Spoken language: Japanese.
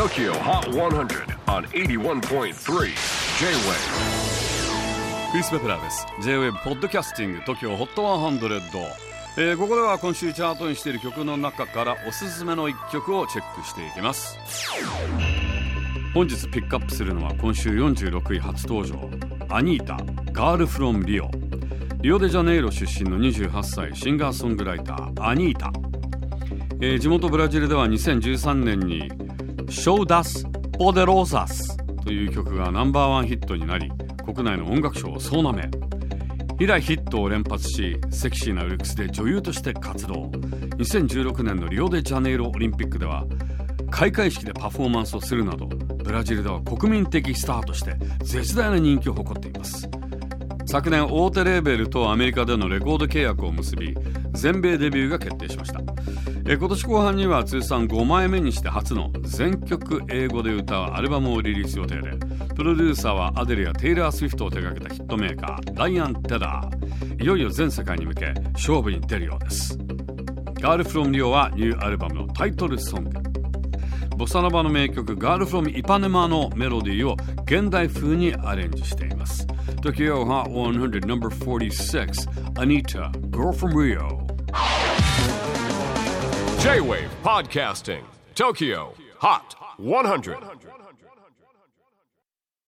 TOKYO HOT 100 on 81.3 J-WAVE クリス・ベプラーです。J-WAVE ポッドキャスティング TOKYO HOT 100、えー、ここでは今週チャートにしている曲の中からおすすめの一曲をチェックしていきます。本日ピックアップするのは今週46位初登場。アニータガールフロムリオリオデジャネイロ出身の28歳シンガーソングライターアニータ、えー、地元ブラジルでは2013年に「ショーダス・ポデローサス」という曲がナンバーワンヒットになり国内の音楽賞を総なめ。以来ヒットを連発しセクシーなルックスで女優として活動。2016年のリオデジャネイロオリンピックでは開会式でパフォーマンスをするなどブラジルでは国民的スターとして絶大な人気を誇っています。昨年大手レーベルとアメリカでのレコード契約を結び全米デビューが決定しました。え今年後半には通算5枚目にして初の全曲英語で歌うアルバムをリリース予定でプロデューサーはアデルやテイラー・スウィフトを手掛けたヒットメーカーライアン・テダー。いよいよ全世界に向け勝負に出るようです。ガールフロムリオはニューアルバムのタイトルソング。ボサノバの名曲ガールフロムイパネマのメロディーを現代風にアレンジしています Tokyo Hot 100 number 46 Anita Girl from Rio J-Wave Podcasting TOKYO HOT 100